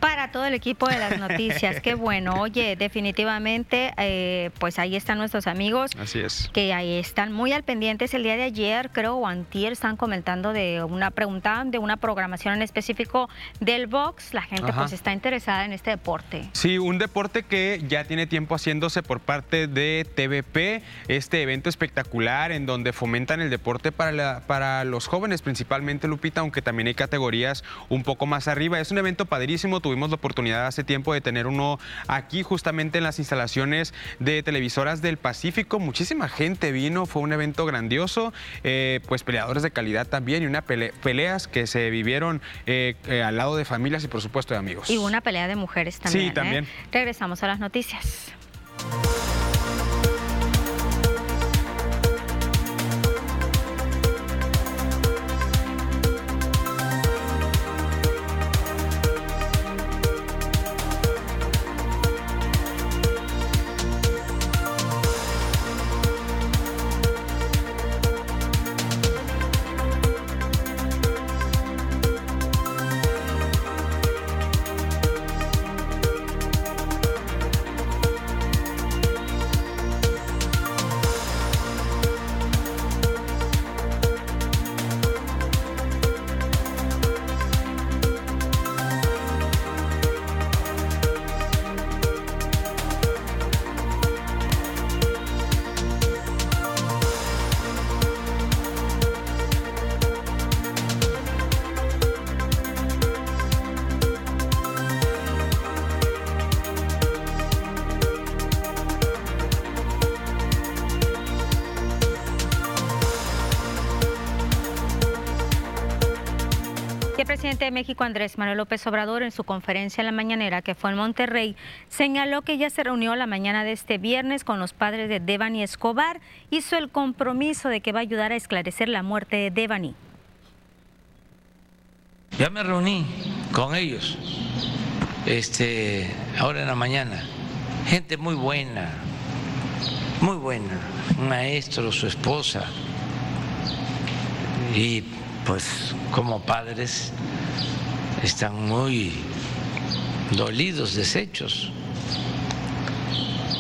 para todo el equipo de las noticias. Qué bueno. Oye, definitivamente, eh, pues ahí están nuestros amigos. Así es. Que ahí están muy al pendientes. El día de ayer, creo, o antier, están comentando de una pregunta, de una programación en específico del box. La gente pues está interesada en este deporte. Sí, un deporte que ya tiene tiempo haciéndose por parte de TVP. Este evento espectacular en donde fomentan el deporte para, para los jóvenes, principalmente, Lupita, aunque también hay categorías un poco más arriba. Es un evento padrísimo tuvimos la oportunidad hace tiempo de tener uno aquí justamente en las instalaciones de televisoras del Pacífico. Muchísima gente vino, fue un evento grandioso, eh, pues peleadores de calidad también y una peleas que se vivieron eh, eh, al lado de familias y por supuesto de amigos. Y una pelea de mujeres también. Sí, también. Regresamos a las noticias. México, Andrés Manuel López Obrador, en su conferencia en la mañanera que fue en Monterrey, señaló que ya se reunió la mañana de este viernes con los padres de Devani Escobar. Hizo el compromiso de que va a ayudar a esclarecer la muerte de Devani. Ya me reuní con ellos este, ahora en la mañana, gente muy buena, muy buena, un maestro, su esposa, y pues como padres están muy dolidos, deshechos.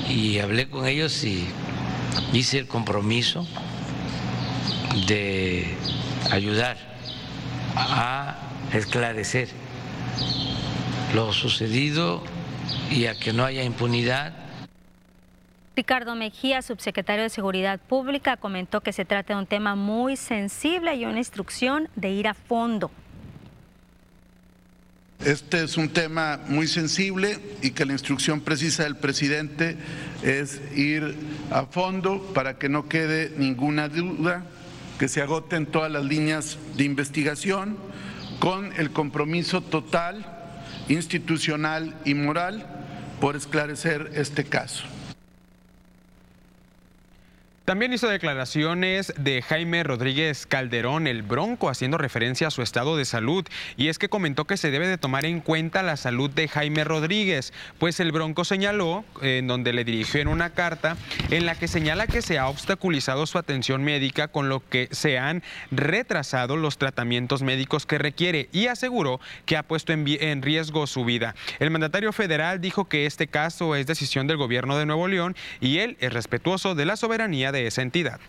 Y hablé con ellos y hice el compromiso de ayudar a esclarecer lo sucedido y a que no haya impunidad. Ricardo Mejía, subsecretario de Seguridad Pública, comentó que se trata de un tema muy sensible y una instrucción de ir a fondo. Este es un tema muy sensible y que la instrucción precisa del presidente es ir a fondo para que no quede ninguna duda, que se agoten todas las líneas de investigación con el compromiso total, institucional y moral por esclarecer este caso. También hizo declaraciones de Jaime Rodríguez Calderón, el Bronco, haciendo referencia a su estado de salud. Y es que comentó que se debe de tomar en cuenta la salud de Jaime Rodríguez, pues el Bronco señaló, en donde le dirigió en una carta, en la que señala que se ha obstaculizado su atención médica, con lo que se han retrasado los tratamientos médicos que requiere y aseguró que ha puesto en, riesgo su vida. El mandatario federal dijo que este caso es decisión del gobierno de Nuevo León y él es respetuoso de la soberanía de esa entidad.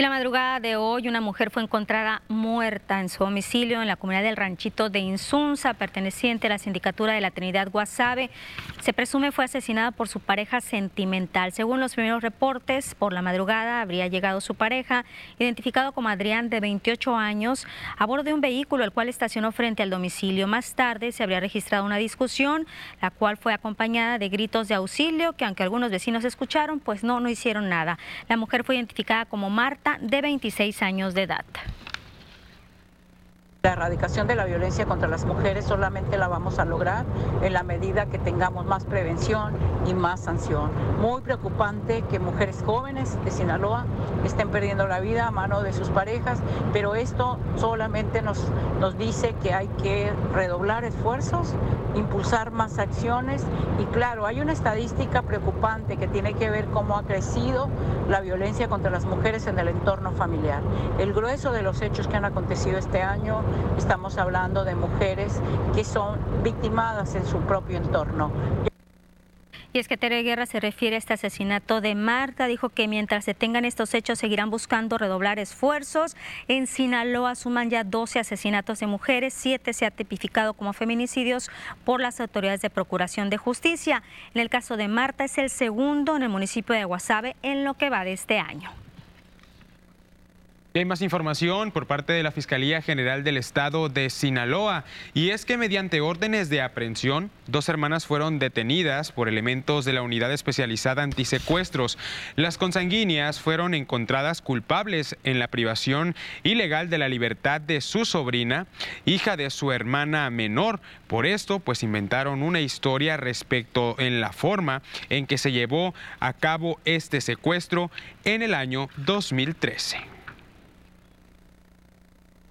En la madrugada de hoy, una mujer fue encontrada muerta en su domicilio en la comunidad del ranchito de Insunza, perteneciente a la sindicatura de la Trinidad Guasave. Se presume fue asesinada por su pareja sentimental. Según los primeros reportes, por la madrugada habría llegado su pareja, identificado como Adrián, de 28 años, a bordo de un vehículo el cual estacionó frente al domicilio. Más tarde se habría registrado una discusión, la cual fue acompañada de gritos de auxilio, que aunque algunos vecinos escucharon, pues no, no hicieron nada. La mujer fue identificada como Marta de 26 años de edad. La erradicación de la violencia contra las mujeres solamente la vamos a lograr en la medida que tengamos más prevención y más sanción. Muy preocupante que mujeres jóvenes de Sinaloa estén perdiendo la vida a mano de sus parejas, pero esto solamente nos, nos dice que hay que redoblar esfuerzos, impulsar más acciones y claro, hay una estadística preocupante que tiene que ver cómo ha crecido la violencia contra las mujeres en el entorno familiar. El grueso de los hechos que han acontecido este año estamos hablando de mujeres que son victimadas en su propio entorno. Y es que Tere Guerra se refiere a este asesinato de Marta. Dijo que mientras se tengan estos hechos seguirán buscando redoblar esfuerzos. En Sinaloa suman ya 12 asesinatos de mujeres, 7 se ha tipificado como feminicidios por las autoridades de Procuración de Justicia. En el caso de Marta es el segundo en el municipio de Guasave en lo que va de este año hay más información por parte de la Fiscalía General del Estado de Sinaloa y es que mediante órdenes de aprehensión, dos hermanas fueron detenidas por elementos de la Unidad Especializada Antisecuestros. Las consanguíneas fueron encontradas culpables en la privación ilegal de la libertad de su sobrina, hija de su hermana menor. Por esto, pues inventaron una historia respecto en la forma en que se llevó a cabo este secuestro en el año 2013.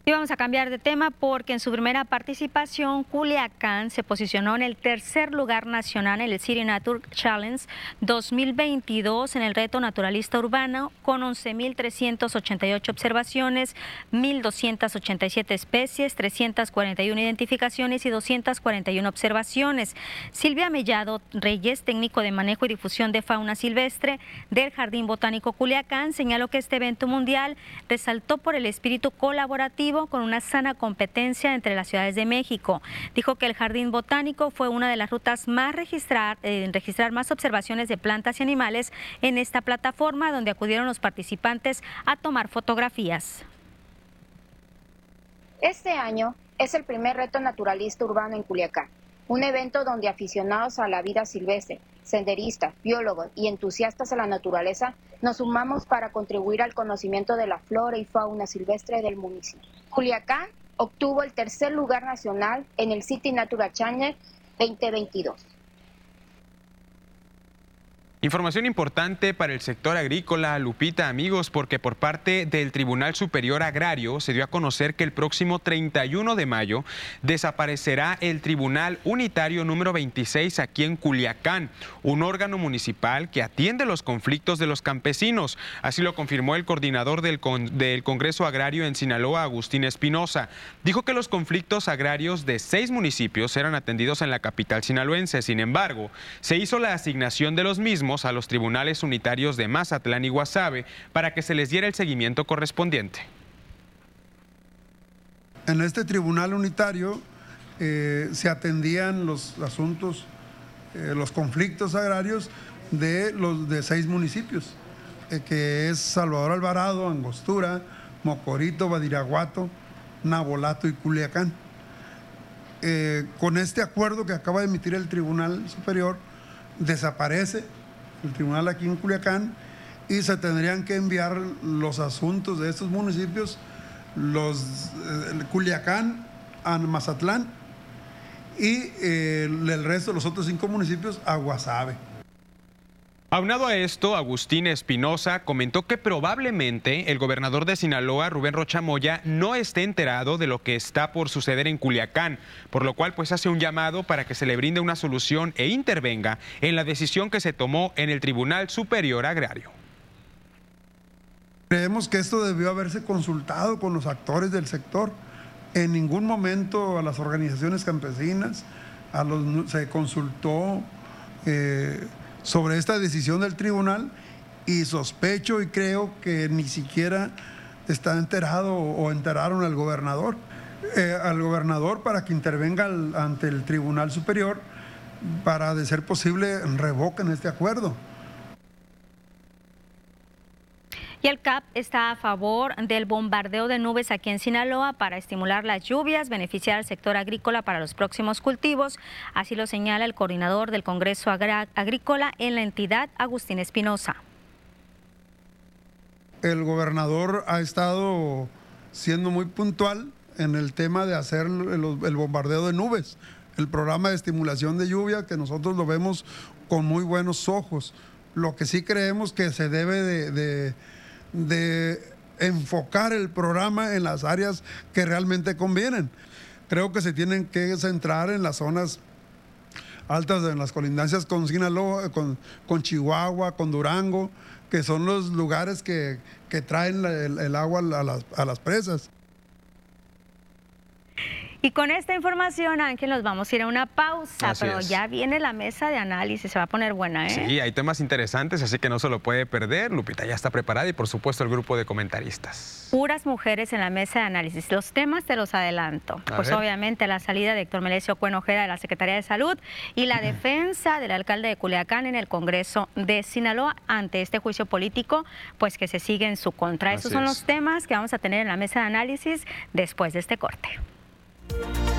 Y vamos a cambiar de tema porque en su primera participación Culiacán se posicionó en el tercer lugar nacional en el City Nature Challenge 2022 en el reto naturalista urbano con 11.388 observaciones, 1.287 especies, 341 identificaciones y 241 observaciones. Silvia Mellado Reyes, técnico de manejo y difusión de fauna silvestre del Jardín Botánico Culiacán, señaló que este evento mundial resaltó por el espíritu colaborativo con una sana competencia entre las ciudades de México. Dijo que el Jardín Botánico fue una de las rutas más registrar, eh, en registrar más observaciones de plantas y animales en esta plataforma donde acudieron los participantes a tomar fotografías. Este año es el primer reto naturalista urbano en Culiacán, un evento donde aficionados a la vida silvestre, senderistas, biólogos y entusiastas de la naturaleza nos sumamos para contribuir al conocimiento de la flora y fauna silvestre del municipio. Culiacán obtuvo el tercer lugar nacional en el City Natural Channel 2022. Información importante para el sector agrícola, Lupita, amigos, porque por parte del Tribunal Superior Agrario se dio a conocer que el próximo 31 de mayo desaparecerá el Tribunal Unitario número 26 aquí en Culiacán, un órgano municipal que atiende los conflictos de los campesinos. Así lo confirmó el coordinador del, del Congreso Agrario en Sinaloa, Agustín Espinosa. Dijo que los conflictos agrarios de seis municipios eran atendidos en la capital sinaloense. Sin embargo, se hizo la asignación de los mismos a los tribunales unitarios de Mazatlán y Guasave para que se les diera el seguimiento correspondiente. En este tribunal unitario eh, se atendían los asuntos, eh, los conflictos agrarios de los de seis municipios, eh, que es Salvador Alvarado, Angostura, Mocorito, Badiraguato, Nabolato y Culiacán. con este acuerdo que acaba de emitir el Tribunal Superior, desaparece el tribunal aquí en Culiacán, y se tendrían que enviar los asuntos de estos municipios, los eh, Culiacán a Mazatlán y eh, el resto de los otros cinco municipios a Guasave. Aunado a esto, Agustín Espinosa comentó que probablemente el gobernador de Sinaloa, Rubén Rocha Moya, no esté enterado de lo que está por suceder en Culiacán, por lo cual pues hace un llamado para que se le brinde una solución e intervenga en la decisión que se tomó en el Tribunal Superior Agrario. Creemos que esto debió haberse consultado con los actores del sector. En ningún momento a las organizaciones campesinas, a los, se consultó. Eh, sobre esta decisión del tribunal y sospecho y creo que ni siquiera está enterado o enteraron al gobernador, eh, al gobernador para que intervenga ante el Tribunal Superior para, de ser posible, revoquen este acuerdo. Y el CAP está a favor del bombardeo de nubes aquí en Sinaloa para estimular las lluvias, beneficiar al sector agrícola para los próximos cultivos. Así lo señala el coordinador del Congreso Agrícola en la entidad, Agustín Espinosa. El gobernador ha estado siendo muy puntual en el tema de hacer el, bombardeo de nubes, el programa de estimulación de lluvia que nosotros lo vemos con muy buenos ojos. Lo que sí creemos que se debe de de enfocar el programa en las áreas que realmente convienen. Creo que se tienen que centrar en las zonas altas, en las colindancias con Sinaloa, con, Chihuahua, con Durango, que son los lugares que, traen el, agua a las presas. Y con esta información, Ángel, nos vamos a ir a una pausa, pero ya viene la mesa de análisis, se va a poner buena, ¿eh? Sí, hay temas interesantes, así que no se lo puede perder. Lupita ya está preparada y, por supuesto, el grupo de comentaristas. Puras mujeres en la mesa de análisis. Los temas te los adelanto. pues obviamente la salida de Héctor Melesio Cuenojeda de la Secretaría de Salud y la defensa del alcalde de Culiacán en el Congreso de Sinaloa ante este juicio político, pues que se sigue en su contra. Esos son los temas que vamos a tener en la mesa de análisis después de este corte. Thank you